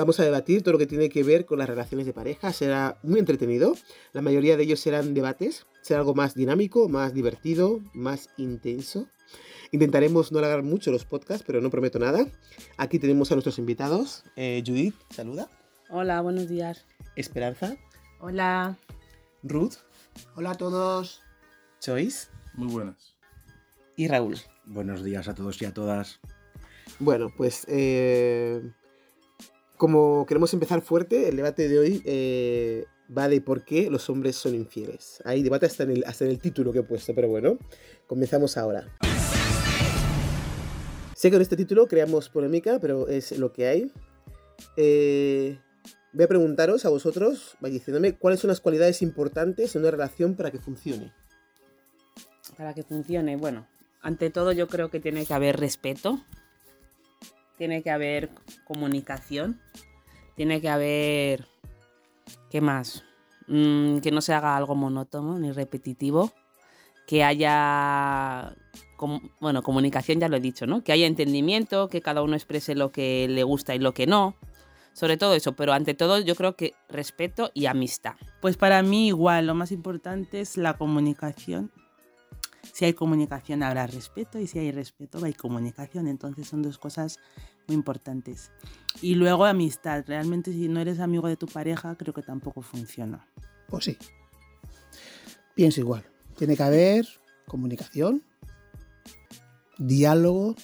Vamos a debatir todo lo que tiene que ver con las relaciones de pareja. Será muy entretenido. La mayoría de ellos serán debates. Será algo más dinámico, más divertido, más intenso. Intentaremos no alargar mucho los podcasts, pero no prometo nada. Aquí tenemos a nuestros invitados. Eh, Judith, saluda. Hola, buenos días. Esperanza. Hola. Ruth. Hola a todos. Choice. Muy buenas. Y Raúl. Buenos días a todos y a todas. Bueno, pues eh, como queremos empezar fuerte, el debate de hoy eh, va de por qué los hombres son infieles. Hay debate hasta en, el, hasta en el título que he puesto, pero bueno, comenzamos ahora. Sé que con este título creamos polémica, pero es lo que hay. Eh, voy a preguntaros a vosotros, vais diciéndome cuáles son las cualidades importantes en una relación para que funcione. Para que funcione, bueno, ante todo yo creo que tiene que haber respeto, tiene que haber comunicación, tiene que haber... ¿Qué más? Mm, que no se haga algo monótono ni repetitivo, que haya bueno, comunicación ya lo he dicho, ¿no? Que haya entendimiento, que cada uno exprese lo que le gusta y lo que no. Sobre todo eso, pero ante todo yo creo que respeto y amistad. Pues para mí igual, lo más importante es la comunicación. Si hay comunicación habrá respeto y si hay respeto hay comunicación. Entonces son dos cosas muy importantes. Y luego amistad. Realmente si no eres amigo de tu pareja creo que tampoco funciona. Pues sí. Pienso igual. Tiene que haber comunicación, diálogo,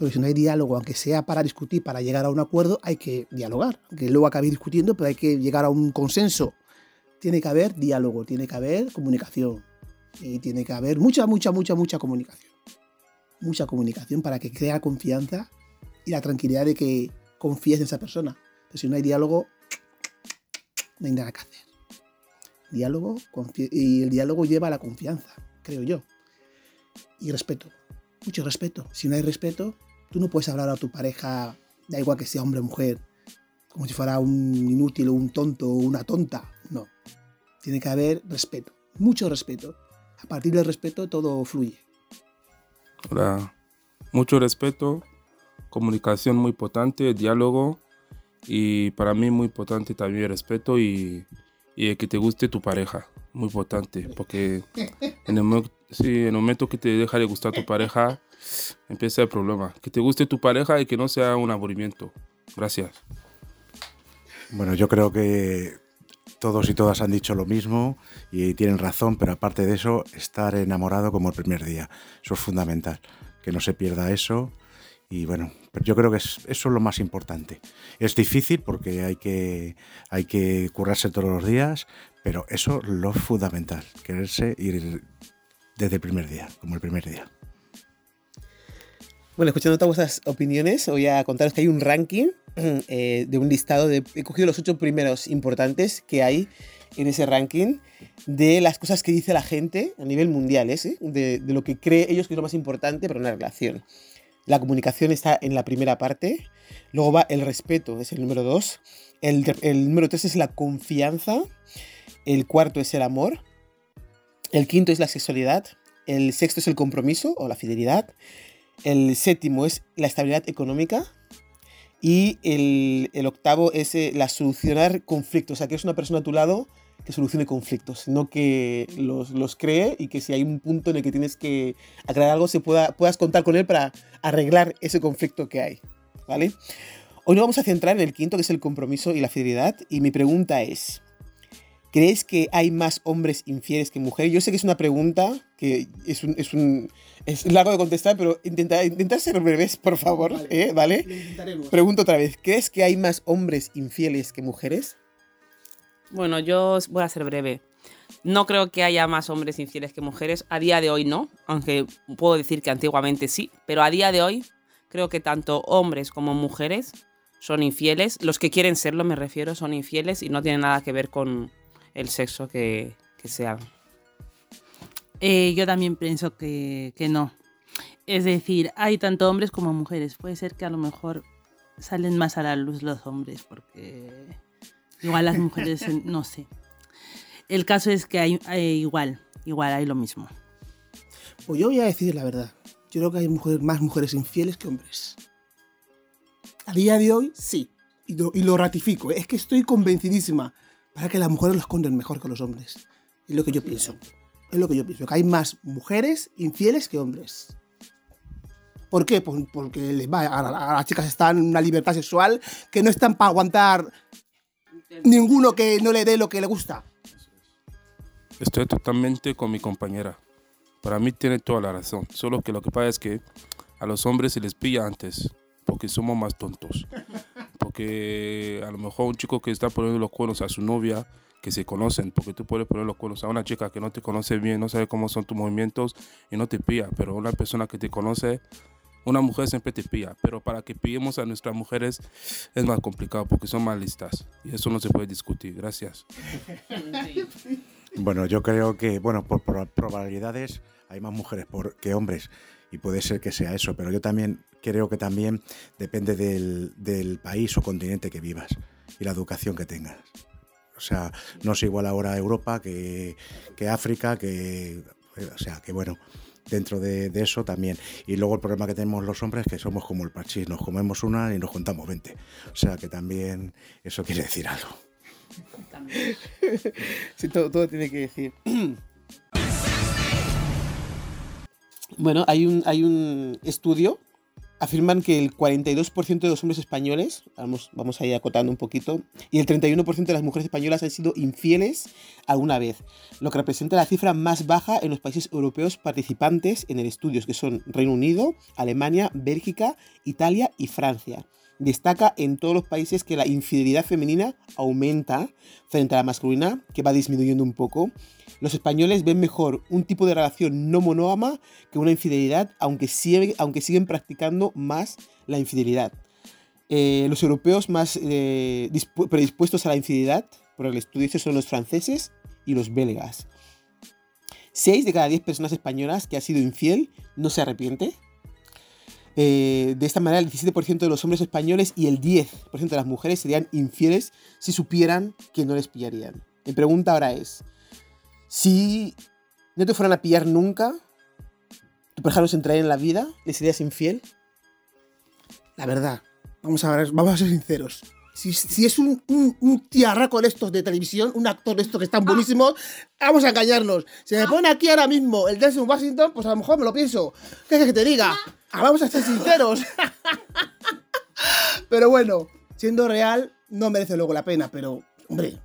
pero si no hay diálogo, aunque sea para discutir, para llegar a un acuerdo, hay que dialogar. Aunque luego acabe discutiendo, pero hay que llegar a un consenso. Tiene que haber diálogo, tiene que haber comunicación. Y tiene que haber mucha, mucha, mucha, mucha comunicación. Mucha comunicación para que crea confianza y la tranquilidad de que confíes en esa persona. Pero si no hay diálogo, no hay nada que hacer. Diálogo, y el diálogo lleva a la confianza, creo yo. Y respeto mucho respeto. Si no hay respeto, tú no puedes hablar a tu pareja, da igual que sea hombre o mujer, como si fuera un inútil o un tonto o una tonta. No. Tiene que haber respeto, mucho respeto. A partir del respeto todo fluye. Hola. Mucho respeto, comunicación muy importante, diálogo y para mí muy importante también el respeto y, y que te guste tu pareja. Muy importante, porque en el, Sí, en el momento que te deja de gustar tu pareja, empieza el problema. Que te guste tu pareja y que no sea un aburrimiento. Gracias. Bueno, yo creo que todos y todas han dicho lo mismo y tienen razón, pero aparte de eso, estar enamorado como el primer día. Eso es fundamental. Que no se pierda eso. Y bueno, yo creo que es, eso es lo más importante. Es difícil porque hay que, hay que currarse todos los días, pero eso es lo fundamental. Quererse ir desde el primer día, como el primer día. Bueno, escuchando todas vuestras opiniones, voy a contaros que hay un ranking eh, de un listado. He cogido los ocho primeros importantes que hay en ese ranking de las cosas que dice la gente a nivel mundial, ¿eh? de, de, lo que cree ellos que es lo más importante para una relación. La comunicación está en la primera parte, luego va el respeto, es el número dos, el, el número tres es la confianza, el cuarto es el amor, el quinto es la sexualidad. El sexto es el compromiso o la fidelidad. El séptimo es la estabilidad económica. Y el, octavo es eh, la solucionar conflictos. O sea, que es una persona a tu lado que solucione conflictos, no que los, cree y que si hay un punto en el que tienes que aclarar algo, se pueda, puedas contar con él para arreglar ese conflicto que hay. ¿Vale? Hoy nos vamos a centrar en el quinto, que es el compromiso y la fidelidad. Y mi pregunta es, ¿Crees que hay más hombres infieles que mujeres? Yo sé que es una pregunta que es, un, es, un, es largo de contestar, pero intenta, intenta ser breves, por favor. Vale. ¿eh? Pregunto otra vez. ¿Crees que hay más hombres infieles que mujeres? Bueno, yo voy a ser breve. No creo que haya más hombres infieles que mujeres. A día de hoy no, aunque puedo decir que antiguamente sí. Pero a día de hoy creo que tanto hombres como mujeres son infieles. Los que quieren serlo, me refiero, son infieles y no tienen nada que ver con, el sexo que, que sea. Eh, yo también pienso que, que no. Es decir, hay tanto hombres como mujeres. Puede ser que a lo mejor salen más a la luz los hombres, porque igual las mujeres, no sé. El caso es que hay, igual, igual hay lo mismo. Pues yo voy a decir la verdad. Yo creo que hay más mujeres infieles que hombres. A día de hoy, sí. y lo, y lo ratifico, es que estoy convencidísima para que las mujeres lo esconden mejor que los hombres. Es lo que yo pienso. Es lo que yo pienso, que hay más mujeres infieles que hombres. ¿Por qué? Pues porque les va- a, a- las chicas están en una libertad sexual que no están para aguantar ninguno que no le dé lo que le gusta. Estoy totalmente con mi compañera. Para mí tiene toda la razón. Solo que lo que pasa es que a los hombres se les pilla antes. Porque somos más tontos. Porque a lo mejor un chico que está poniendo los cuernos a su novia, que se conocen, porque tú puedes poner los cuernos a una chica que no te conoce bien, no sabe cómo son tus movimientos y no te pilla. Pero una persona que te conoce, una mujer siempre te pilla. Pero para que pillemos a nuestras mujeres es más complicado porque son más listas. Y eso no se puede discutir. Gracias. Bueno, yo creo que, bueno, por, probabilidades hay más mujeres que hombres y puede ser que sea eso, pero yo también creo que también depende del, del país o continente que vivas y la educación que tengas. O sea, no es igual ahora Europa que, que África, que, o sea, que bueno, dentro de, de eso también. Y luego el problema que tenemos los hombres es que somos como el parchís, nos comemos una y nos contamos 20. O sea, que también eso quiere decir algo. Sí, todo, todo tiene que decir. Bueno, hay un, hay un estudio. Afirman que el 42% de los hombres españoles, vamos, vamos a ir acotando un poquito, y el 31% de las mujeres españolas han sido infieles alguna vez, lo que representa la cifra más baja en los países europeos participantes en el estudio, que son Reino Unido, Alemania, Bélgica, Italia y Francia. Destaca en todos los países que la infidelidad femenina aumenta frente a la masculina, que va disminuyendo un poco. Los españoles ven mejor un tipo de relación no monógama que una infidelidad, aunque, sigue- aunque siguen practicando más la infidelidad. Eh, los europeos más eh, dispu- predispuestos a la infidelidad, por el estudio son los franceses y los belgas. 6 de cada 10 personas españolas que ha sido infiel no se arrepiente. Eh, de esta manera, el 17% de los hombres españoles y el 10% de las mujeres serían infieles si supieran que no les pillarían. Mi pregunta ahora es, si no te fueran a pillar nunca, tu pareja no se entraría en la vida, ¿le serías infiel? La verdad, vamos a, ver, vamos a ser sinceros. Si, si es un, un, un tiarraco de estos de televisión, un actor de estos que están buenísimos, vamos a engañarnos. Si me pone aquí ahora mismo el Denzel Washington, pues a lo mejor me lo pienso. ¿Qué es que te diga? Ah, vamos a ser sinceros. pero bueno, siendo real, no merece luego la pena, pero, hombre,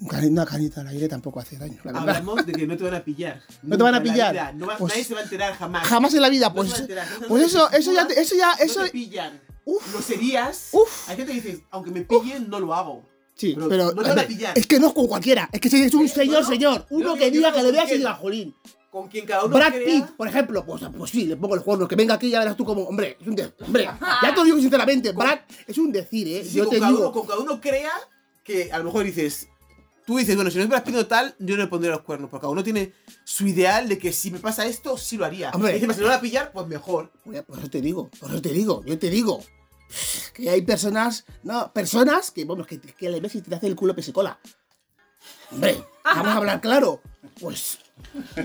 una canita al aire tampoco hace daño, la verdad. Hablamos de que no te van a pillar. No te van a pillar. vida. No va- Pues- nadie se va a enterar jamás. Jamás en la vida, No pues, enterar. Entonces, pues eso, eso ya, te- eso ya, no eso, te pillan. Uf. Lo serías. Uf. Hay gente que dice, aunque me pillen, no lo hago. Sí, Pero pero, no te van a pillar. es que no es con cualquiera. Es que si es un señor, bueno, señor. Uno no- que yo diga no que le veas y diga, jolín. Con quien cada uno Brad crea- Pitt, por ejemplo, pues, pues sí, le pongo los cuernos. Que venga aquí y ya verás tú como, hombre, es un de- hombre, ya te lo digo sinceramente, Brad es un decir, ¿eh? Sí, Yo con, te cada digo, uno, con cada uno crea que a lo mejor dices. Tú dices, bueno, si no es Brad Pitt o tal, yo no le pondré los cuernos. Porque cada uno tiene su ideal de que si me pasa esto, sí lo haría. Hombre. Y "Pues si no lo va a pillar, pues mejor. Por eso te digo, por eso te digo, yo te digo. Que hay personas, no, personas que, vamos, que, que le ves y te hace el culo pesicola. Hombre, vamos a hablar claro. Pues,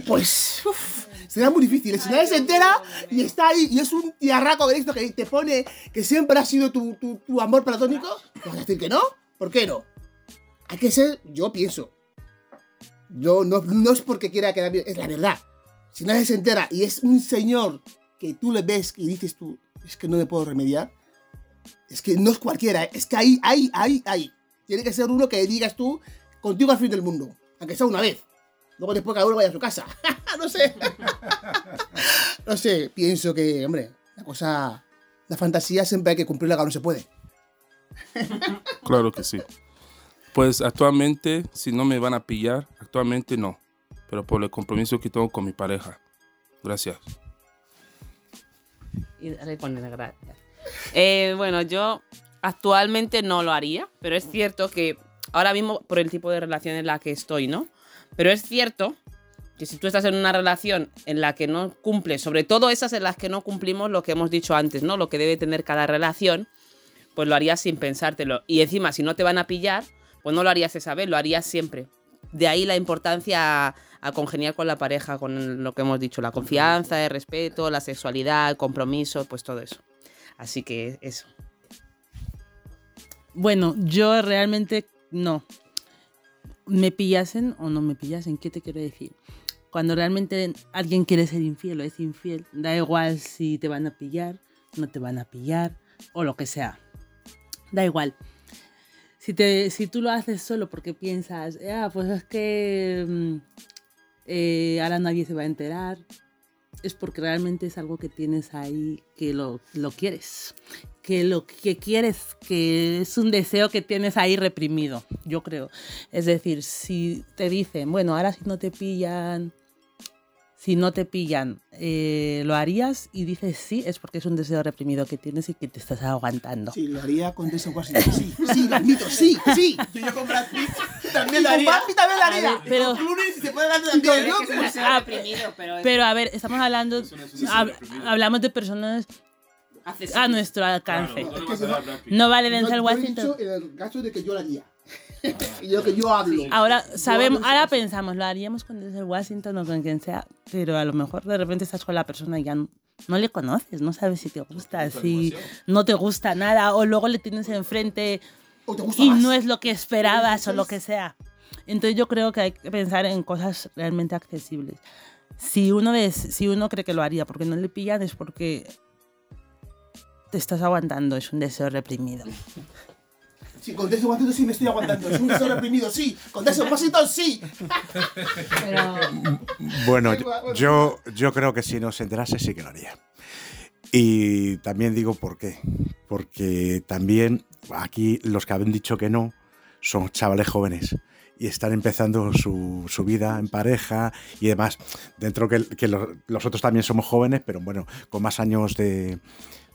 pues, uf, será muy difícil. Si nadie se entera y está ahí y es un tiarraco de esto que te pone que siempre ha sido tu, tu, tu amor platónico, ¿vas a decir que no? ¿Por qué no? Hay que ser, yo pienso. Yo no, es porque quiera quedar bien, es la verdad. Si nadie se entera y es un señor que tú le ves y dices tú, es que no le puedo remediar, es que no es cualquiera, es que ahí, ahí, ahí, ahí. Tiene que ser uno que digas tú, contigo al fin del mundo, aunque sea una vez. Luego después cada uno vaya a su casa. no sé. no sé, pienso que, hombre, la cosa, la fantasía siempre hay que cumplirla cuando se puede. Claro que sí. Pues actualmente, si no me van a pillar, actualmente no. Pero por el compromiso que tengo con mi pareja. Gracias. Y dale poner gracias. Eh, bueno, yo actualmente no lo haría, pero es cierto que ahora mismo por el tipo de relación en la que estoy, ¿no? Pero es cierto que si tú estás en una relación en la que no cumples, sobre todo esas en las que no cumplimos lo que hemos dicho antes, ¿no? Lo que debe tener cada relación, pues lo harías sin pensártelo. Y encima, si no te van a pillar, pues no lo harías esa vez, lo harías siempre. De ahí la importancia a, congeniar con la pareja, con lo que hemos dicho, la confianza, el respeto, la sexualidad, el compromiso, pues todo eso. Así que eso. Bueno, yo realmente no. Me pillasen o no me pillasen, ¿qué te quiero decir? Cuando realmente alguien quiere ser infiel o es infiel, da igual si te van a pillar, no te van a pillar o lo que sea. Da igual. Si, te, si tú lo haces solo porque piensas, ah, pues es que mm, eh, ahora nadie se va a enterar, es porque realmente es algo que tienes ahí que lo, lo quieres. Que lo que quieres, que es un deseo que tienes ahí reprimido, yo creo. Es decir, si te dicen, bueno, ahora si no te pillan, si no te pillan, eh, ¿lo harías? Y dices sí, es porque es un deseo reprimido que tienes y que te estás aguantando. Sí, lo haría con Denzel Washington. Sí, sí, lo admito, sí, sí. Yo, yo con Brad Pitt también lo con haría. Brad Pitt también lo haría. Pero- Con Clooney, si se puede dar Y también. con Rock, Es un deseo Ah, reprimido, pero, es Pero a ver, estamos hablando, es hab- hablamos de personas a nuestro alcance. Claro, no vale Denzel yo he Washington. dicho en el caso de que yo lo haría. y yo que yo hablo. Ahora sabemos, ahora pensamos, lo haríamos con Denzel Washington o con quien sea, pero a lo mejor de repente estás con la persona y ya no, no le conoces, no sabes si te gusta, si no te gusta nada, o luego le tienes enfrente O te gusta y más. no es lo que esperabas o lo que sea. Entonces yo creo que hay que pensar en cosas realmente accesibles. Si uno, si uno cree que lo haría porque no le pillan es porque te estás aguantando, es un deseo reprimido. Sí, con Denzel Washington sí me estoy aguantando. Es un deseo reprimido, sí. Con Denzel Washington sí. Pero Bueno, yo, yo creo que si nos enterase sí que lo haría. Y también digo por qué. Porque también aquí los que han dicho que no son chavales jóvenes y están empezando su, su vida en pareja y demás. Dentro que, que lo- los otros también somos jóvenes, pero bueno, con más años de,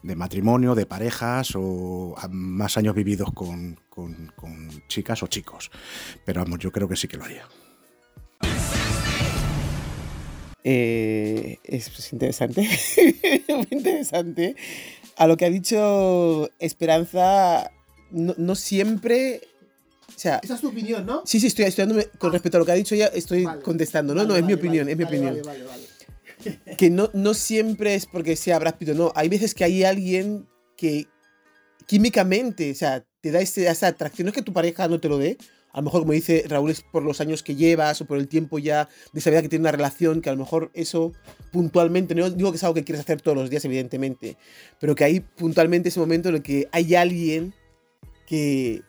de matrimonio, de parejas o más años vividos con, con- con chicas o chicos. Pero vamos, yo creo que sí que lo haría. Eh, es interesante. Muy interesante. A lo que ha dicho Esperanza, no, no siempre. O sea, Esa es tu opinión, ¿no? sí, sí, estoy estudiándome con respecto a lo que ha dicho ella, estoy Vale. contestando. No, Vale, no, es mi opinión, vale, es mi vale, opinión. Vale, vale, vale. Que no, no siempre es porque sea Brad o no. Hay veces que hay alguien que químicamente, o sea, te da ese- esa atracción. No es que tu pareja no te lo dé. A lo mejor, como dice Raúl, es por los años que llevas o por el tiempo ya de saber que tiene una relación, que a lo mejor eso puntualmente, no digo que es algo que quieres hacer todos los días, evidentemente, pero que hay puntualmente ese momento en el que hay alguien que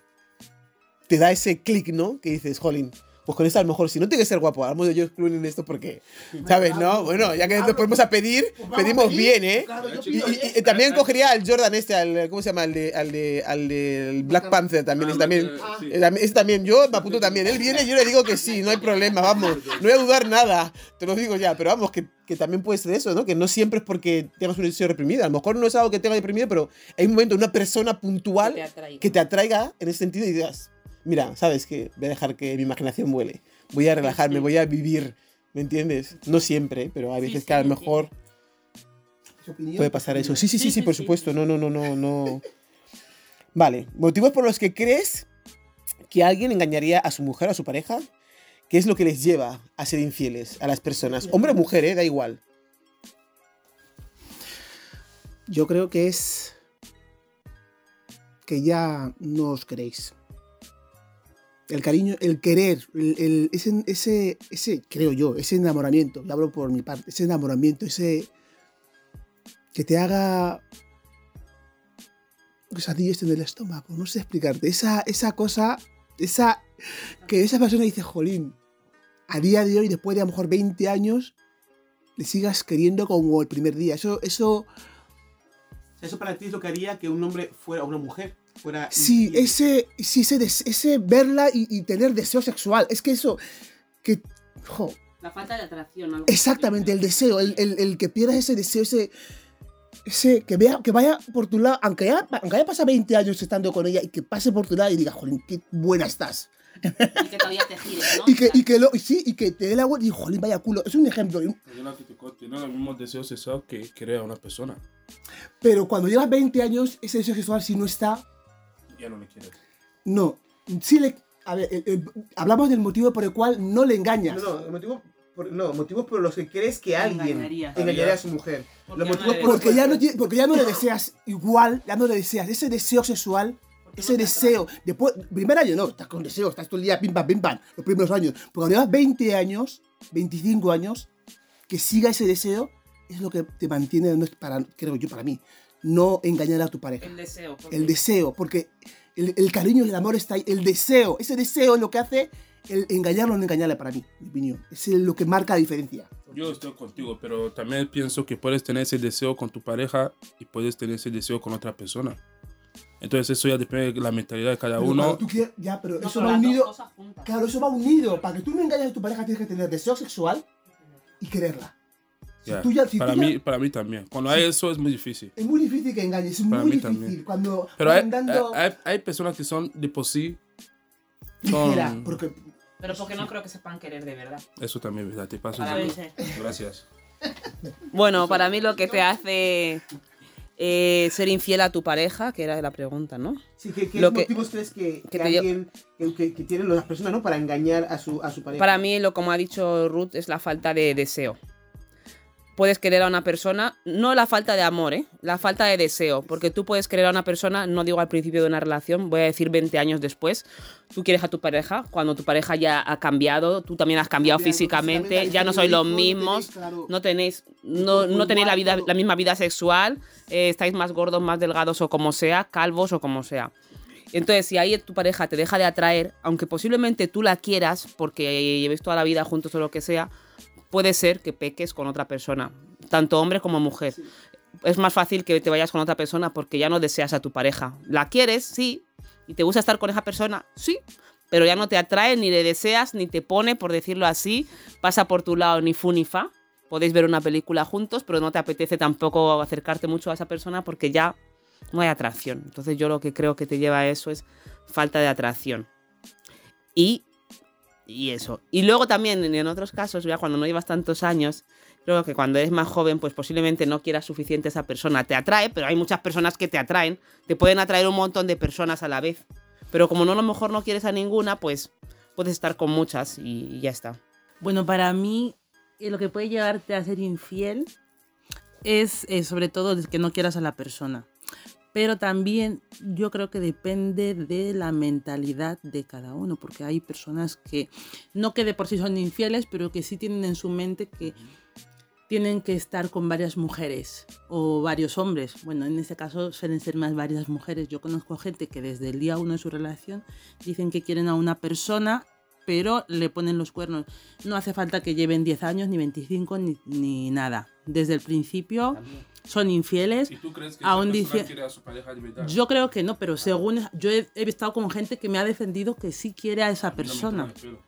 te da ese clic, ¿no? Que dices, jolín, pues con esta a lo mejor, si no tiene que ser guapo, de George Clooney en esto porque, ¿sabes? No, bueno, ya que te podemos a pedir, Pues pedimos bien, ¿eh? Yo Y, también cogería al Jordan este, al, ¿cómo se llama? Al de, al de, al del Black Panther también, ese también. Ah. eh, también- ese también, yo me apunto también. Él viene y yo le digo que sí, no hay problema, vamos. No voy a dudar nada, te lo digo ya, pero vamos, que, que también puede ser eso, ¿no? Que no siempre es porque tengas un deseo reprimido. A lo mejor no es algo que tenga deprimido, pero hay un momento, una persona puntual Que te atraiga. que te atraiga en ese sentido y digas, mira, ¿sabes qué? Voy a dejar que mi imaginación vuele. Voy a relajarme, sí. voy a vivir. ¿Me entiendes? No siempre, pero hay veces sí, que a lo mejor opinión, puede pasar eso. Sí, sí, sí, Sí, sí, sí, por sí. supuesto. No, no, no, no, no. Vale. Motivos por los que crees que alguien engañaría a su mujer, a su pareja. ¿Qué es lo que les lleva a ser infieles a las personas? Hombre o mujer, ¿eh? Da igual. Yo creo que es que ya no os queréis. El cariño, el querer, el, ese, ese, ese, creo yo, ese enamoramiento, hablo por mi parte, ese enamoramiento, ese que te haga quesadillas en el estómago, no sé explicarte, esa, esa cosa, esa, que esa persona dice, jolín, a día de hoy, después de a lo mejor 20 años, le sigas queriendo como el primer día. Eso, eso, Eso para ti es lo que haría que un hombre fuera una mujer. Fuera Sí, ese, sí, ese, des- ese verla y, y tener deseo sexual. Es que eso, que, jo, La falta de atracción. algo exactamente, el deseo, el, el- el que pierdas ese deseo, ese, ese, que vea, que vaya por tu lado, aunque haya, aunque haya pasado 20 años estando con ella y que pase por tu lado y diga, jolín, qué buena estás. Y que todavía te gires, ¿no? Y que, y que lo, y sí, y que te dé la vuelta y jolín, vaya culo. Es un ejemplo. Corte, no los mismos deseos sexuales que querer a una persona. Pero cuando llevas 20 años, ese deseo sexual si no está, Ya no le quieres. no. Sí le, a ver, el- el- hablamos del motivo por el cual no le engañas. No, no, motivos por, no, motivos por los que crees que alguien Engañaría. engañaría a su mujer. Porque Los ya no motivos por Porque ya, no, porque ya no le deseas igual, ya no le deseas ese deseo sexual, ese deseo. Después, primer año no, estás con deseo, estás todo el día pim pam, pim pam, los primeros años. Pero cuando llevas 20 años, 25 años, que siga ese deseo es lo que te mantiene, no es para, creo yo, para mí, no engañar a tu pareja. El deseo. El deseo, porque el, el cariño y el amor está ahí. El deseo, ese deseo es lo que hace el engañarlo o no engañarle para mí, mi opinión. Es lo que marca la diferencia. Yo estoy contigo, pero también pienso que puedes tener ese deseo con tu pareja y puedes tener ese deseo con otra persona. Entonces eso ya depende de la mentalidad de cada Pero uno. tú quieres- ya, pero No, eso pero va unido. Claro, eso va unido. Para que tú no engañes a tu pareja tienes que tener deseo sexual y quererla. Si Ya, tú ya- si para, tú ya- mí, para mí también. Cuando hay eso es muy difícil. Es muy difícil que engañes, es Para muy mí difícil. también. Cuando Pero hay, dando hay, hay personas que son de por sí. ligera, son- porque Pero porque no creo que sepan querer de verdad. Eso también es verdad. Te paso. Gracias. Bueno, para mí lo que te hace eh, ser infiel a tu pareja, que era la pregunta, ¿no? Sí, ¿qué, qué Lo que- motivos crees que, que que te dio- alguien, que, que- que tienen las personas ¿no? para engañar a su, a su pareja? Para mí, lo como ha dicho Ruth, es la falta de deseo. Puedes querer a una persona, no la falta de amor, ¿eh? la falta de deseo, porque tú puedes querer a una persona, no digo al principio de una relación, voy a decir 20 años después, tú quieres a tu pareja, cuando tu pareja ya ha cambiado, tú también has cambiado físicamente, ya no sois los mismos, tenéis, claro, no tenéis, no, tenéis la, vida, la misma vida sexual, eh, estáis más gordos, más delgados o como sea, calvos o como sea. Entonces, si ahí tu pareja te deja de atraer, aunque posiblemente tú la quieras porque llevéis toda la vida juntos o lo que sea, puede ser que peques con otra persona, tanto hombre como mujer. Es más fácil que te vayas con otra persona porque ya no deseas a tu pareja. La quieres, sí, y te gusta estar con esa persona, sí, pero ya no te atrae, ni le deseas, ni te pone, por decirlo así, pasa por tu lado ni fu ni fa. Podéis ver una película juntos, pero no te apetece tampoco acercarte mucho a esa persona porque ya no hay atracción. Entonces yo lo que creo que te lleva a eso es falta de atracción. Y, y eso. Y luego también en, otros casos, ya cuando no llevas tantos años, creo que cuando eres más joven, pues posiblemente no quieras suficiente esa persona. Te atrae, pero hay muchas personas que te atraen. Te pueden atraer un montón de personas a la vez. Pero como no a lo mejor no quieres a ninguna, pues puedes estar con muchas y, ya está. Bueno, para mí eh, lo que puede llevarte a ser infiel es eh, sobre todo que no quieras a la persona. Pero también yo creo que depende de la mentalidad de cada uno, porque hay personas que no que de por sí son infieles, pero que sí tienen en su mente que tienen que estar con varias mujeres o varios hombres. Bueno, en este caso suelen ser más varias mujeres. Yo conozco gente que desde el día uno de su relación dicen que quieren a una persona, pero le ponen los cuernos. No hace falta que lleven 10 años, ni 25, ni, ni nada. Desde el principio son infieles. ¿Y tú crees que Aún dice- quiere a su pareja de verdad? Yo creo que no, pero según yo he, he estado con gente que me ha defendido que sí quiere a esa No persona. pelo.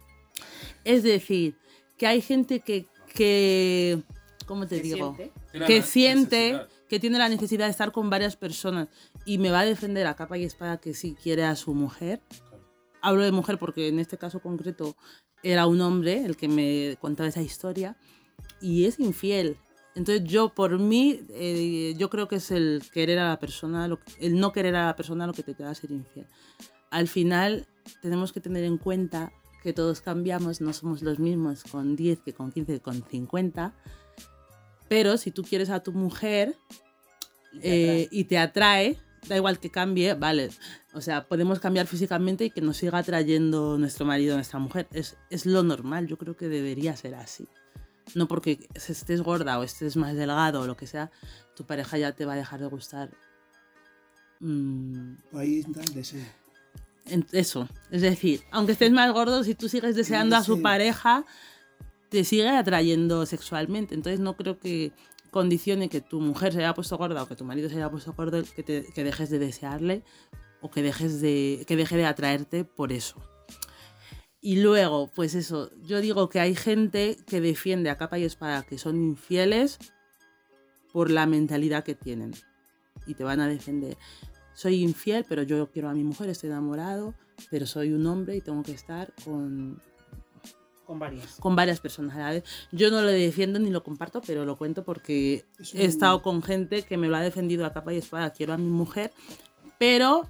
Es decir, que hay gente que, que ¿cómo te ¿Qué digo? siente? Que la siente necesidad. que tiene la necesidad de estar con varias personas y me va a defender a capa y espada que sí quiere a su mujer. Hablo de mujer porque en este caso concreto era un hombre el que me contaba esa historia y es infiel. Entonces yo por mí, eh, yo creo que es el querer a la persona, lo- el no querer a la persona lo que te va a ser infiel. Al final tenemos que tener en cuenta que todos cambiamos, no somos los mismos con 10 que con 15 que con 50. Pero si tú quieres a tu mujer eh, y te atrae, da igual que cambie, vale. O sea, podemos cambiar físicamente y que nos siga atrayendo nuestro marido nuestra mujer. Es, es lo normal, yo creo que debería ser así. No porque estés gorda o estés más delgado o lo que sea, tu pareja ya te va a dejar de gustar. Mm, ahí el deseo. eso. Es decir, aunque estés más gordo, si tú sigues deseando a su pareja, te sigue atrayendo sexualmente. Entonces no creo que condicione que tu mujer se haya puesto gorda o que tu marido se haya puesto gordo que, te- que dejes de desearle o que dejes de que deje de atraerte por eso. Y luego, pues eso, yo digo que hay gente que defiende a capa y espada que son infieles por la mentalidad que tienen. Y te van a defender. Soy infiel, pero yo quiero a mi mujer, estoy enamorado, pero soy un hombre y tengo que estar con, Con varias. con varias personas a la vez. Yo no lo defiendo ni lo comparto, pero lo cuento porque Es he un- estado con gente que me lo ha defendido a capa y espada. Quiero a mi mujer, pero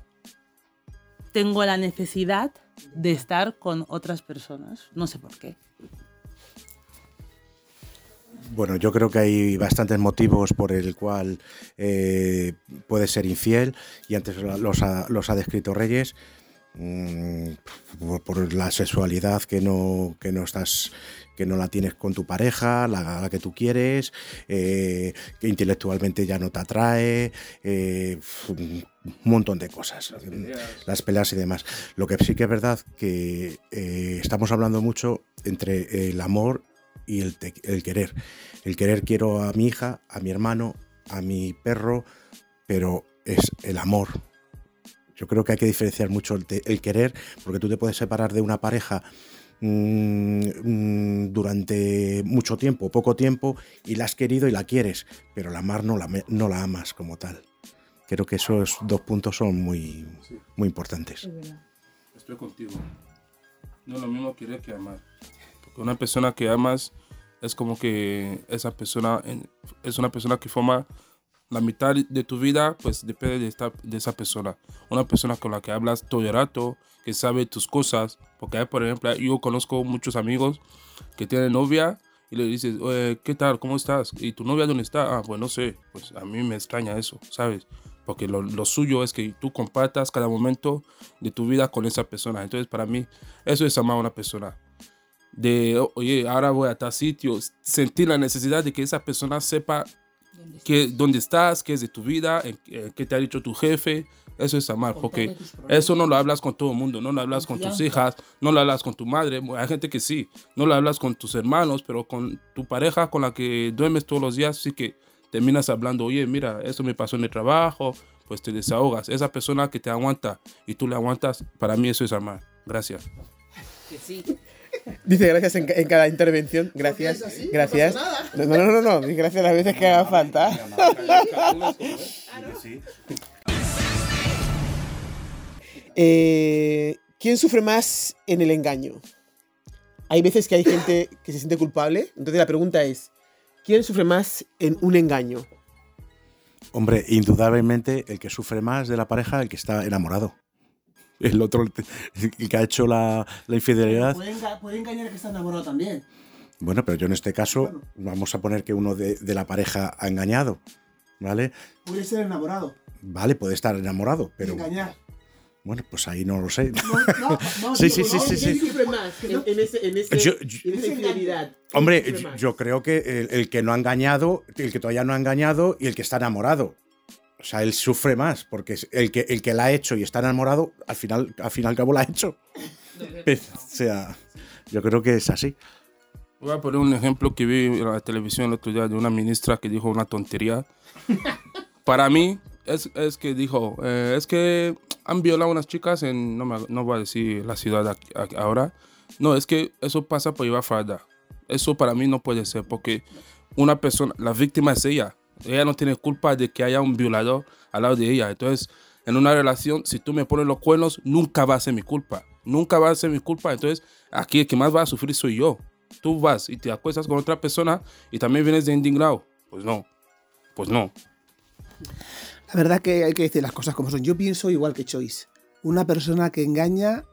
tengo la necesidad de estar con otras personas. No sé por qué. Bueno, yo creo que hay bastantes motivos por el cual eh, puedes ser infiel y antes lo- los ha, los descrito Reyes. Mm, por, por la sexualidad que no, que no estás que no la tienes con tu pareja, la, la que tú quieres, eh, que intelectualmente ya no te atrae, eh, un montón de cosas, las peleas y demás. Lo que sí que es verdad que eh, estamos hablando mucho entre el amor y el, te- el querer. El querer quiero a mi hija, a mi hermano, a mi perro, pero es el amor. Yo creo que hay que diferenciar mucho el, te- el querer, porque tú te puedes separar de una pareja mm, mm, durante mucho tiempo, poco tiempo, y la has querido y la quieres, pero la amar no la, no la amas como tal. Creo que esos dos puntos son muy, muy importantes. Estoy contigo. No es lo mismo querer que amar. Porque una persona que amas es como que esa persona es una persona que forma la mitad de tu vida, pues depende de, esta, de esa persona. Una persona con la que hablas todo el rato, que sabe tus cosas. Porque por ejemplo, yo conozco muchos amigos que tienen novia y le dices, "Oye, ¿qué tal? ¿Cómo estás? ¿Y tu novia dónde está? Ah, pues no sé. Pues a mí me extraña eso, ¿sabes? Porque lo, lo suyo es que tú compartas cada momento de tu vida con esa persona. Entonces, para mí, eso es amar a una persona. De, "Oh, oye, ahora voy a tal sitio, sentir la necesidad de que esa persona sepa que, dónde estás, qué es de tu vida, en- en qué te ha dicho tu jefe. Eso es amar, porque eso no lo hablas con todo el mundo, no lo hablas con tus hijas, no lo hablas con tu madre. Hay gente que sí, no lo hablas con tus hermanos, pero con tu pareja con la que duermes todos los días, sí que terminas hablando, oye, mira, eso me pasó en el trabajo, pues te desahogas. Esa persona que te aguanta y tú le aguantas, para mí eso es amar. Gracias. Que sí. Dice gracias en, ca- en cada intervención. Gracias. gracias. No, no, no, no, no. Dice gracias las veces que haga falta. Eh, ¿Quién sufre más en el engaño? Hay veces que hay gente que se siente culpable. Entonces la pregunta es, ¿quién sufre más en un engaño? Hombre, indudablemente el que sufre más de la pareja, el que está enamorado. El otro, el que ha hecho la, la infidelidad. Puede, enga- puede engañar a que está enamorado también. Bueno, pero yo en este caso, vamos a poner que uno de, de la pareja ha engañado. ¿Vale? Puede ser enamorado. Vale, puede estar enamorado, pero Engañar. Bueno, pues ahí no lo sé. No, no, no, Sí, sí, sí, sí, ¿quién sí. En, ese, en, ese- Yo- yo- en esa infidelidad. ¿quién Hombre, yo, creo que el, el que no ha engañado, el que todavía no ha engañado y el que está enamorado. O sea, él sufre más, porque el que, el que la ha hecho y está enamorado, al final, al fin y al cabo la ha hecho. O sea, yo creo que es así. Voy a poner un ejemplo que vi en la televisión el otro día de una ministra que dijo una tontería. Para mí, es, es que dijo, eh, es que han violado a unas chicas en, no, me, no voy a decir la ciudad ahora. No, es que eso pasa por llevar falda. Eso para mí no puede ser, porque una persona, la víctima es ella. Ella no tiene culpa de que haya un violador al lado de ella. Entonces, en una relación, si tú me pones los cuernos, nunca va a ser mi culpa. Nunca va a ser mi culpa. Entonces, aquí el que más va a sufrir soy yo. Tú vas y te acuestas con otra persona y también vienes de indignado. Pues no. Pues no. La verdad que hay que decir las cosas como son. Yo pienso igual que Choice. Una persona que engaña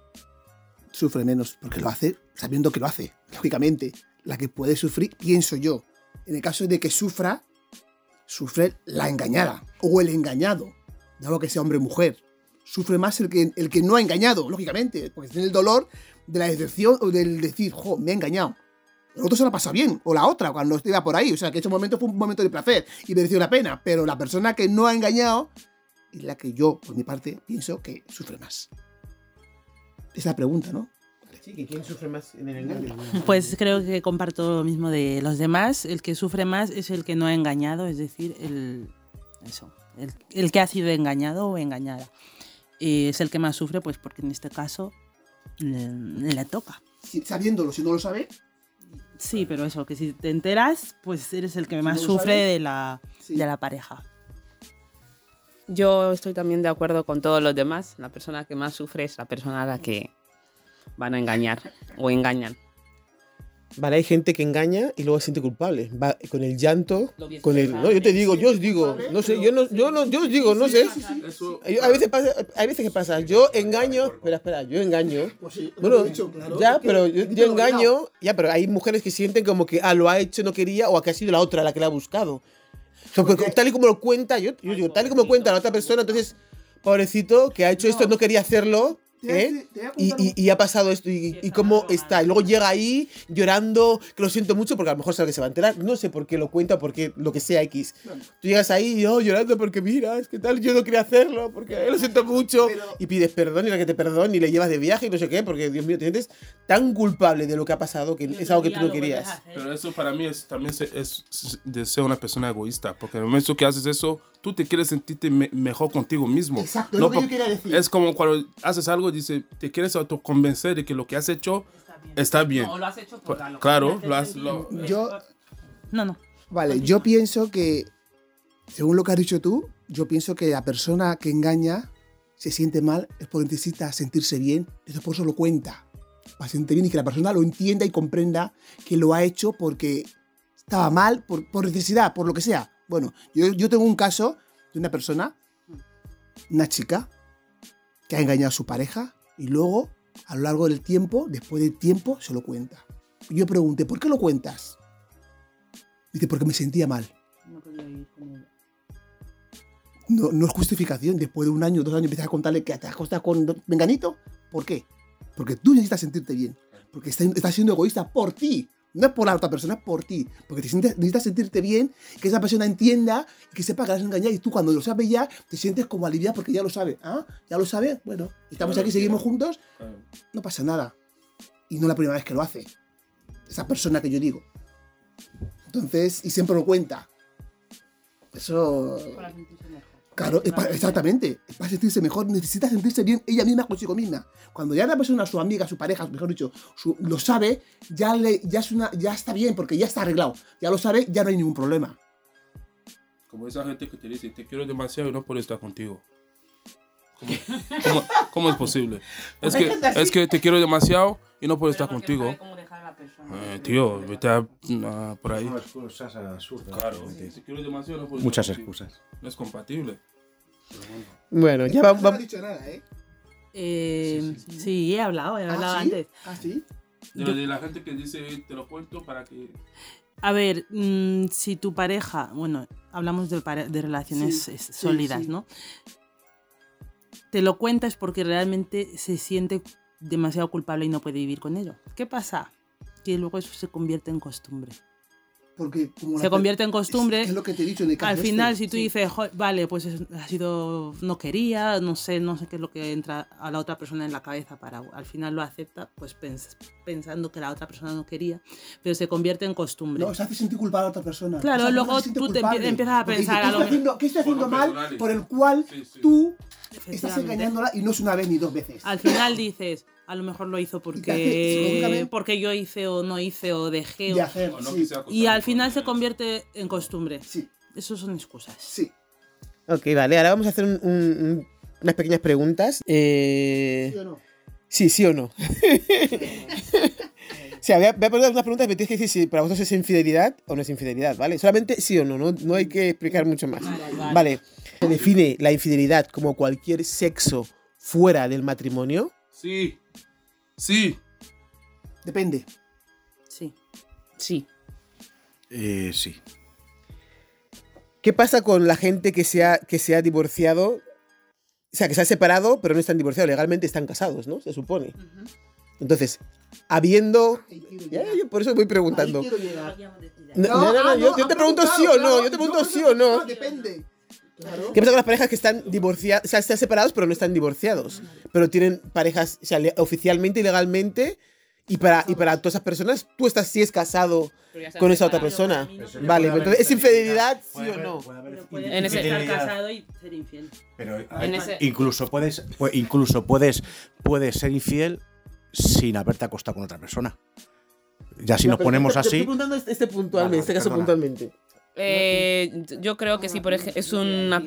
sufre menos, porque lo hace sabiendo que lo hace, lógicamente. La que puede sufrir, pienso yo. En el caso de que sufra, sufre la engañada o el engañado. De algo que sea hombre o mujer. Sufre más el que, el que no ha engañado, lógicamente, porque tiene el dolor de la decepción o del decir, jo, me ha engañado. El otro se la pasa bien, o la otra, cuando iba por ahí. O sea, que ese momento fue un momento de placer y mereció la pena. Pero la persona que no ha engañado es la que yo, por mi parte, pienso que sufre más. Es la pregunta, ¿no? Sí, que ¿quién sufre más en el engaño? Pues creo que comparto lo mismo de los demás. El que sufre más es el que no ha engañado, es decir, el, eso, el, el que ha sido engañado o engañada. Y es el que más sufre, pues porque en este caso le, le toca. Si- sabiéndolo, si no lo sabe, Sí, pero eso, que si te enteras, pues eres el que más sufre sabes, de la, sí. de la pareja. Yo estoy también de acuerdo con todos los demás. La persona que más sufre es la persona a la que van a engañar o engañan. Vale, hay gente que engaña y luego se siente culpable. Va con el llanto, con el. No, yo te digo, yo os digo, no sé, yo no, yo no, yo os digo, no sé. A veces pasa, hay veces que pasa, yo engaño, espera, espera, yo engaño. Pues Bueno, ya, pero yo, yo engaño, ya, pero hay mujeres que sienten como que, ah, lo ha hecho, no quería, o que ha sido la otra la que la ha buscado. O sea, porque tal y como lo cuenta, yo, yo digo, tal y como lo cuenta la otra persona, entonces, pobrecito, que ha hecho esto, no quería hacerlo, a ¿eh? Y, y- y ha pasado esto, y, y cómo está. Y luego llega ahí llorando, que lo siento mucho, porque a lo mejor sabe que se va a enterar. No sé por qué lo cuenta, porque lo que sea X. Tú llegas ahí y oh, llorando porque mira, es que tal, yo no quería hacerlo, porque lo siento mucho. Pero- Y pides perdón y la que te perdone y le llevas de viaje y no sé qué, porque Dios mío, te sientes tan culpable de lo que ha pasado que es algo que tú no querías. pero eso para mí es también se- es, de ser una persona egoísta, porque en el momento que haces eso, tú te quieres sentirte me- mejor contigo mismo. Exacto, es lo que yo quería decir. Es como cuando haces algo y dices, te quieres autoconvencer de que lo que has hecho está bien. No, lo has hecho por Pa- Claro, lo has, lo- Yo, No, no. Vale, yo pienso que, según lo que has dicho tú, yo pienso que la persona que engaña se siente mal es porque necesita sentirse bien, entonces por eso lo cuenta, para sentirse bien y que la persona lo entienda y comprenda que lo ha hecho porque estaba mal, por, por necesidad, por lo que sea. Bueno, yo, yo tengo un caso de una persona, una chica, que ha engañado a su pareja y luego, a lo largo del tiempo, después del tiempo, se lo cuenta. Y yo pregunté, ¿por qué lo cuentas? Dice, porque me sentía mal. No, no es justificación. Después de un año, dos años, empiezas a contarle que te acostas con Menganito. ¿Por qué? Porque tú necesitas sentirte bien. Porque estás, estás siendo egoísta por ti. No es por la otra persona, es por ti. Porque te sientes- necesitas sentirte bien, que esa persona entienda, y que sepa que la has engañado. Y tú cuando lo sabes ya, te sientes como aliviado porque ya lo sabe. ¿Ah? ¿Ya lo sabe? Bueno, estamos aquí, seguimos juntos, no pasa nada. Y no la primera vez que lo hace. Esa persona que yo digo. Entonces, y siempre lo cuenta. Eso. Claro, es exactamente. Es para sentirse mejor. Necesita sentirse bien ella misma consigo misma. Cuando ya la persona, su amiga, su pareja, mejor dicho, su- lo sabe, ya, le, ya, es una, ya está bien porque ya está arreglado. Ya lo sabe, ya no hay ningún problema. como esa gente que te dice, te quiero demasiado y no puedo estar contigo. ¿Cómo, cómo- cómo es posible? Es que, es que te quiero demasiado y no puedo estar contigo. Eh, tío, vete a, a por ahí. excusas absurdas. Claro, te quiero demasiado y no puedo Muchas excusas. No es compatible. Bueno, ya vamos. No ha dicho nada, ¿eh? Eh, sí, he hablado, he hablado ¿Ah, sí? antes. ¿Ah, sí? De, de la gente que dice, te lo cuento para que... A ver, mm, si tu pareja, bueno, hablamos de, de relaciones Sí, sí, sólidas, sí. ¿no? Te lo cuentas porque realmente se siente demasiado culpable y no puede vivir con ello. ¿Qué pasa? Que luego eso se convierte en costumbre. Porque como Se la- convierte en costumbre. Es, es lo que te he dicho en el caso Al este. final, si tú Sí. dices, "Jo, vale, pues es- ha sido, no quería, no sé, no sé qué es lo que entra a la otra persona en la cabeza para, al final lo acepta, pues pens- pensando que la otra persona no quería, pero se convierte en costumbre. No, se hace sentir culpable a otra persona. Claro, Esa persona luego tú te empiezas a pensar, dice, ¿qué estoy haciendo, ¿qué estoy haciendo mal por el cual Sí, sí. tú estás engañándola y no es una vez ni dos veces? Al final dices, a lo mejor lo hizo porque, porque yo hice o no hice o dejé. o- De hacer, O no sí, y al final se convierte en costumbre. sí, Eso son excusas. sí. Ok, vale, ahora vamos a hacer un- un- un- unas pequeñas preguntas. Eh, ¿Sí o no? Sí, sí o no. o sea, voy a, voy a poner unas preguntas y me tienes que decir si para vosotros es infidelidad o no es infidelidad, ¿vale? Solamente sí o no, no, no hay que explicar mucho más. Vale. Se define la infidelidad como cualquier sexo fuera del matrimonio. Sí, sí. Depende. Sí. Sí. Eh, sí. ¿Qué pasa con la gente que se ha, que se ha divorciado? O sea, que se ha separado, pero no están divorciados. Legalmente están casados, ¿no? Se supone. Entonces, habiendo... Ya, yo por eso voy preguntando. No, no, no, ah, yo, te pregunto sí o no. claro, Yo te pregunto sí o no. Depende. Claro. ¿Qué pasa con las parejas que están divorciadas, o sea, están separados pero no están divorciados? Pero tienen parejas, o sea, le- oficialmente y legalmente, y para, y para todas esas personas, tú estás sí es casado con esa otra persona. Vale, pero entonces, ¿es infidelidad sí o no? En ese- estar casado y ser infiel. Pero En ese- incluso puedes, pu- incluso puedes, puedes ser infiel sin haberte acostado con otra persona. Ya si No, nos ponemos te- te Estoy así, preguntando este, este puntualmente, Vale, este caso perdona. puntualmente. Eh, yo creo que sí, por ejemplo, es, una,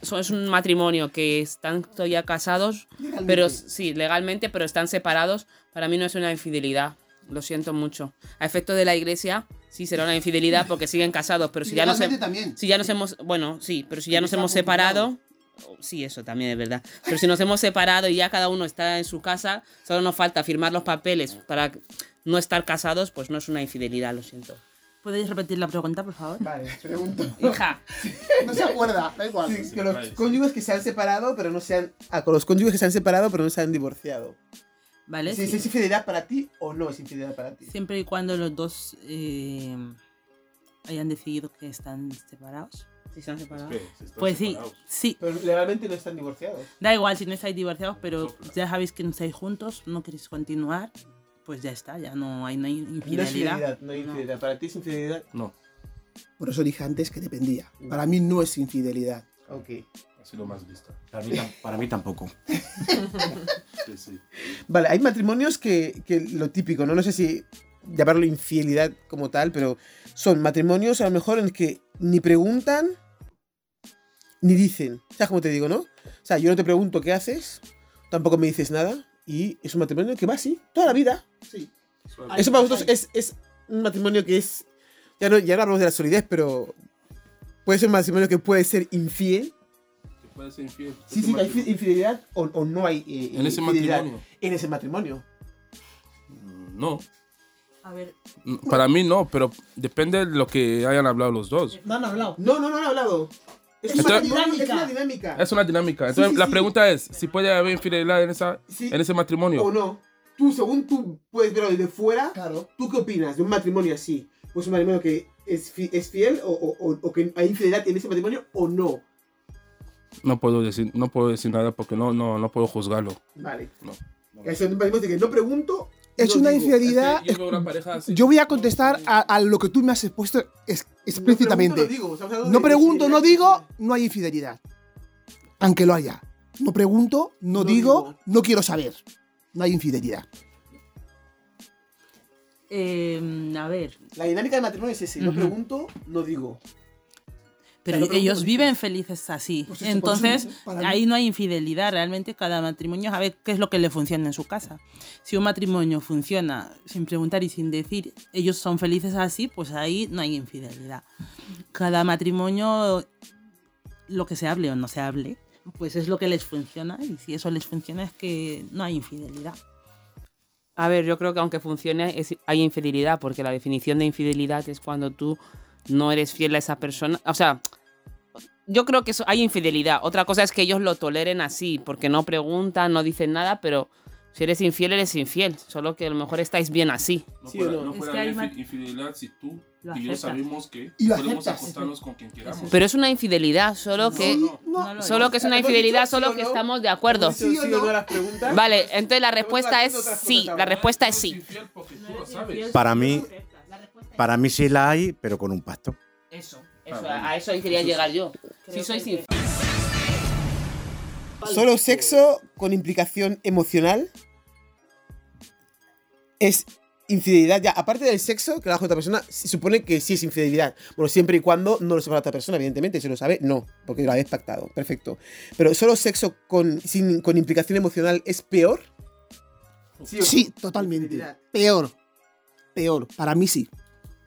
es un matrimonio que están todavía casados, pero sí, legalmente, pero están separados. Para mí no es una infidelidad. Lo siento mucho. A efecto de la iglesia, sí será una infidelidad porque siguen casados, pero si ya nos, también. si ya nos hemos. Bueno, sí, pero si ya nos hemos separado. Sí, eso también es verdad. Pero si nos hemos separado y ya cada uno está en su casa, solo nos falta firmar los papeles para no estar casados, pues no es una infidelidad, lo siento. ¿Podéis repetir la pregunta, por favor? Vale, pregunto. Hija, No se acuerda, da igual. Sí, que los cónyuges que se han separado, pero no se han. Ah, con los cónyuges que se han separado, pero no se han divorciado. ¿Vale? Si Sí. ¿Es infidelidad para ti o no es infidelidad para ti? Siempre y cuando los dos eh, hayan decidido que están separados. si se han separado. Pues sí, sí. Pero legalmente no están divorciados. Da igual si no estáis divorciados, pero ya sabéis que no estáis juntos, no queréis continuar, pues ya está, ya no hay, no hay infidelidad. no hay infidelidad. Para ti es infidelidad. No, Por eso dije antes que dependía. Para mí no es infidelidad. Ok. ha sido más lista. Para mí, para mí tampoco. Sí, sí. Vale, hay matrimonios que, que lo típico, ¿no? No sé si llamarlo infidelidad como tal, pero son matrimonios a lo mejor en los que ni preguntan ni dicen. ¿Sabes cómo te digo, no? O sea, yo no te pregunto qué haces, tampoco me dices nada, y es un matrimonio que va así, toda la vida. Sí. Eso para vosotros es, es un matrimonio que es. Ya no, ya no hablamos de la solidez, pero. Puede ser un matrimonio que puede ser infiel. Que puede ser infiel. Sí, sí, hay fi- infidelidad o, o no hay. eh, En ese matrimonio. En ese matrimonio. Mm, No. A ver, Para mí no, pero depende de lo que hayan hablado los dos. No han hablado. No, no, no han hablado. Es, una, dinámica. es una dinámica. Es una dinámica. Entonces, sí, la sí. pregunta es si puede haber infidelidad en, esa, Sí. en ese matrimonio. O no. Tú, según tú puedes verlo desde fuera, Claro. ¿tú qué opinas de un matrimonio así? Pues un matrimonio que es, fi- es fiel o, o- o- o que hay infidelidad en ese matrimonio o no. No puedo decir, no puedo decir nada porque no, no, no puedo juzgarlo. Vale. No. Matrimonios de que no pregunto. Es no una digo. infidelidad. Yo veo una pareja así. Yo voy a contestar a, a lo que tú me has expuesto es- No explícitamente. pregunto, no digo. Pregunto, no digo, no hay infidelidad. Aunque lo haya. No pregunto, no, No digo, digo. no quiero saber. No hay infidelidad. eh, a ver, La dinámica del matrimonio es ese. No pregunto, no digo. Pero Claro, ellos ¿cómo viven felices así. Pues eso, Entonces, eso, para mí- ahí no hay infidelidad. Realmente cada matrimonio sabe qué es lo que le funciona en su casa. Si un matrimonio funciona sin preguntar y sin decir, ellos son felices así, pues ahí no hay infidelidad. Cada matrimonio, lo que se hable o no se hable, pues es lo que les funciona. Y si eso les funciona es que no hay infidelidad. A ver, yo creo que aunque funcione, es- hay infidelidad, porque la definición de infidelidad es cuando tú no eres fiel a esa persona. O sea, yo creo que eso, hay infidelidad. Otra cosa es que ellos lo toleren así, porque no preguntan, no dicen nada, pero si eres infiel, eres infiel. Solo que a lo mejor estáis bien así. No ¿Sí puede, o no? no Es que hay ma- infi- infidelidad si tú Lo y yo sabemos que Y podemos aceptas. acostarnos con quien queramos. Pero es una infidelidad, solo que. no. No lo Solo que es una ¿Hemos infidelidad, solo que estamos de acuerdo. ¿Hemos dicho ¿Sí no? Vale, entonces la respuesta es sí. La respuesta es sí. Para mí, para mí sí la hay, pero con un pacto. Eso, eso, a eso quería llegar yo. Si sois infiel. Solo sexo con implicación emocional es infidelidad. Ya, aparte del sexo que lo hace otra persona, se supone que sí es infidelidad. Bueno, siempre y cuando no lo sepa la otra persona, evidentemente, si lo sabe, no, porque lo habéis pactado. Perfecto. Pero solo sexo con, sin, con implicación emocional es peor. Sí, no? totalmente. Peor. Peor. Para mí sí.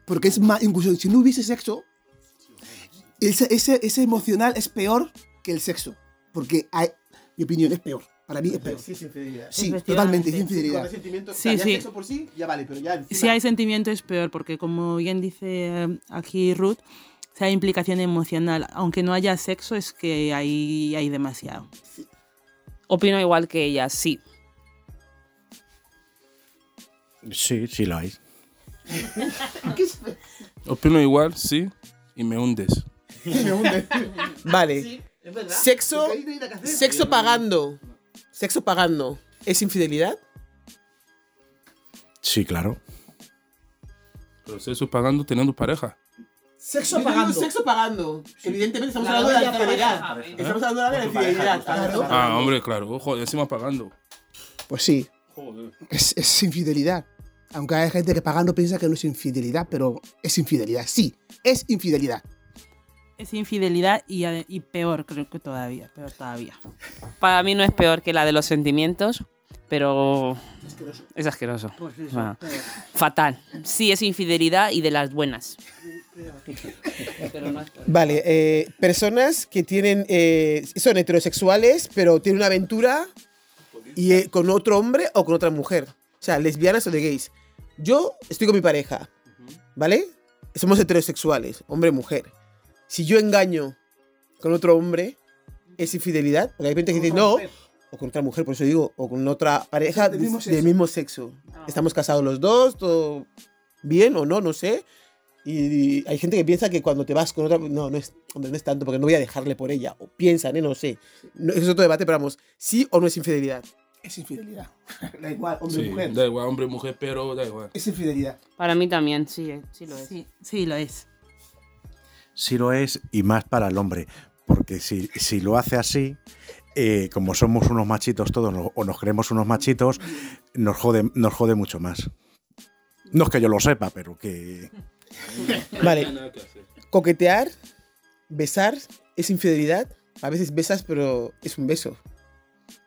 Porque es más, incluso si no hubiese sexo, ese, ese, ese emocional es peor que el sexo. Porque hay, mi opinión es peor. Para mí es peor. Sí. Sí, Efectivamente. totalmente, es infidelidad. Sí, sí. sexo por sí, ya vale, pero ya encima- Si hay sentimiento es peor, porque como bien dice eh, aquí Ruth, si hay implicación emocional, aunque no haya sexo, es que ahí hay demasiado. Opino igual que ella, sí. Sí, sí lo hay. Opino igual, sí, y me hundes. Me hunde. Vale. Sexo, sexo pagando. Sexo pagando. ¿Es infidelidad? Sí, claro. Pero si eso pagando teniendo pareja. Sexo digo Sexo pagando. Evidentemente estamos hablando de la infidelidad. Estamos hablando de la infidelidad. Ah, hombre, claro. Ojo, encima pagando. Pues sí, Joder. es, es infidelidad. Aunque hay gente que pagando piensa que no es infidelidad, pero es infidelidad. Sí, es infidelidad. Es infidelidad y, peor, creo que todavía, peor todavía. Para mí no es peor que la de los sentimientos, pero es asqueroso. Pues eso. Bueno, fatal. Sí, es infidelidad y de las buenas. Pero no es Vale, eh, personas que tienen eh, son heterosexuales, pero tienen una aventura y, eh, con otro hombre o con otra mujer. O sea, lesbianas o de gays. Yo estoy con mi pareja, ¿vale? Somos heterosexuales, hombre-mujer. Si yo engaño con otro hombre, ¿es infidelidad? Porque hay gente que dice no, o con otra mujer, por eso digo, o con otra pareja Del mismo del sexo. mismo sexo. Estamos casados los dos, todo bien o no, no sé. Y hay gente que piensa que cuando te vas con otra. No, no es, hombre, no es tanto, porque no voy a dejarle por ella. O piensan, ¿eh? No sé. No, es otro debate, pero vamos, ¿sí o no es infidelidad? Es infidelidad. Da igual, hombre Sí, o mujer. da igual, hombre, mujer, pero da igual. Es infidelidad. Para mí también, sí, eh, sí lo es. Sí, sí, lo es. Sí lo es y más para el hombre, porque si, si lo hace así, eh, como somos unos machitos todos o nos creemos unos machitos, nos jode, nos jode mucho más. No es que yo lo sepa, pero que... Vale. Coquetear, besar, ¿es infidelidad? A veces besas, pero es un beso.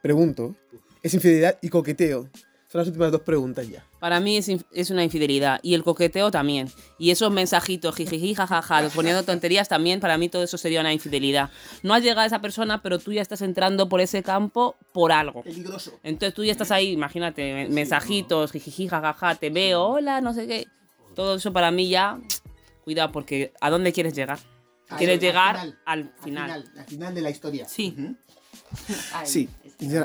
Pregunto. ¿Es infidelidad y coqueteo? Son las últimas dos preguntas ya. Para mí es, es una infidelidad. Y el coqueteo también. Y esos mensajitos, jijiji, jajaja, los poniendo tonterías también, para mí todo eso sería una infidelidad. No has llegado a esa persona, pero tú ya estás entrando por ese campo por algo. Peligroso. Entonces tú ya estás ahí, imagínate, me- mensajitos, jijiji, jajaja, te veo, hola, no sé qué. Todo eso para mí ya, cuidado, porque ¿a dónde quieres llegar? Al- Quieres al llegar final, al Al final. final, al final de la historia. Sí. Ujú. Ay, Sí.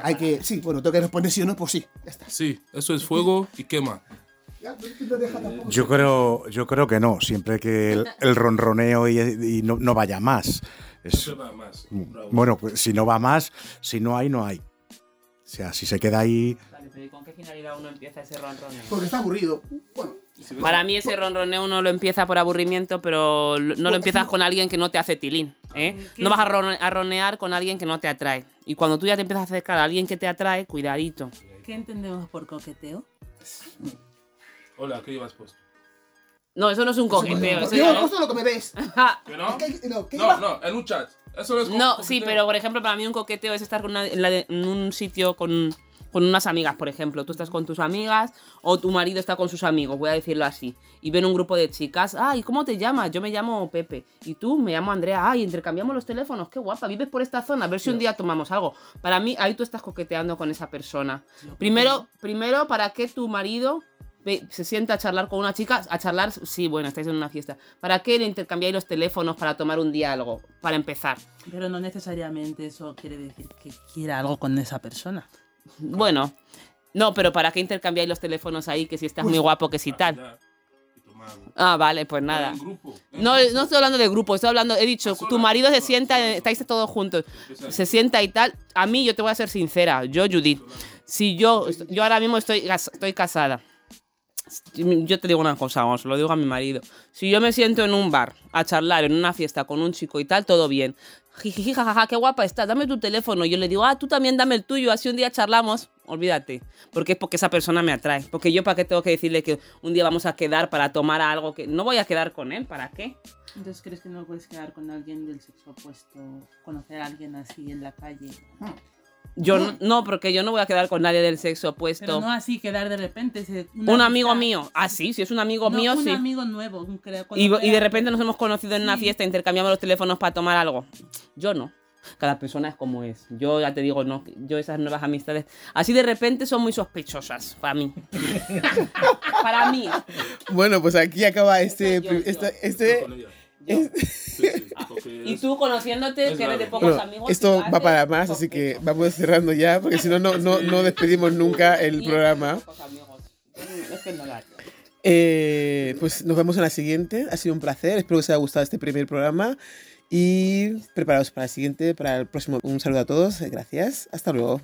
Hay que. Sí, bueno, tengo que responder sí o no, pues sí. Ya está. Sí, eso es fuego y quema. No. Yo creo, yo creo que no, siempre que el, el ronroneo y, y no, no vaya más. Es- Eso va más. Bravo. bueno, pues si no va más, si no hay, no hay. O sea, si se queda ahí... Vale, pero ¿y con qué finalidad uno empieza ese ronroneo? Porque está aburrido. Bueno, Para mí ese ronroneo uno lo empieza por aburrimiento, pero no lo empiezas con alguien que no te hace tilín. ¿eh? No vas a, ron- a ronear con alguien que no te atrae. Y cuando tú ya te empiezas a acercar a alguien que te atrae, cuidadito. ¿Qué entendemos por coqueteo? Hola, ¿qué llevas puesto? No, eso no es un coqueteo. eso yo no- puesto lo que me ves. ¿Que no? ¿Qué- no, ¿qué No, no, en un chat. Eso no es No, sí, pero por ejemplo, para mí un coqueteo es estar con una- en, la de- en un sitio con, con unas amigas, por ejemplo. Tú estás con tus amigas o tu marido está con sus amigos, voy a decirlo así. Y ven un grupo de chicas. Ay, ¿cómo te llamas? Yo me llamo Pepe. Y tú me llamo Andrea. Ay, intercambiamos los teléfonos. Qué guapa. Vives por esta zona. A ver si un día tomamos algo. Para mí, ahí tú estás coqueteando con esa persona. Primero, primero para que tu marido se sienta a charlar con una chica, a charlar, sí, bueno, estáis en una fiesta. ¿Para qué le intercambiáis los teléfonos para tomar un diálogo? Para empezar. Pero no necesariamente eso quiere decir que quiera algo con esa persona. Bueno, no, pero ¿para qué intercambiáis los teléfonos ahí? Que si estás muy guapo, que si tal. Ah, vale, pues nada. No, no estoy hablando de grupo, estoy hablando, he dicho, tu marido se sienta, estáis todos juntos, se sienta y tal. A mí, yo te voy a ser sincera, yo, Judith, si yo, yo ahora mismo estoy, estoy casada, yo te digo una cosa, os lo digo a mi marido. Si yo me siento en un bar a charlar, en una fiesta con un chico y tal, todo bien. Jijiji, jajaja, qué guapa estás, dame tu teléfono. Yo le digo, ah, tú también dame el tuyo, así un día charlamos. Olvídate, porque es porque esa persona me atrae. Porque yo, ¿para qué tengo que decirle que un día vamos a quedar para tomar algo que no voy a quedar con él? ¿Para qué? Entonces, ¿crees que no puedes quedar con alguien del sexo opuesto? Conocer a alguien así en la calle. Yo no, no, porque yo no voy a quedar con nadie del sexo opuesto. Pero no así quedar de repente. un amigo amistad. mío. Ah, sí, si es un amigo No, mío, un sí. amigo nuevo. un cre- Y, y de repente nos hemos conocido en una fiesta, intercambiamos los teléfonos para tomar algo. Yo no. Cada persona es como es. Yo ya te digo, no, yo esas nuevas amistades, así de repente son muy sospechosas para mí. para mí. Bueno, pues aquí acaba este. Este ella. Sí, sí, porque Y tú conociéndote, Es que eres de pocos bueno, amigos. esto va para más, así que vamos cerrando ya, porque si no, no, no, no despedimos nunca el Y programa. pocos amigos. Es que no la- Eh, pues nos vemos en la siguiente. Ha sido un placer. Espero que os haya gustado este primer programa. Y preparaos para el siguiente, para el próximo. Un saludo a todos. Gracias. Hasta luego.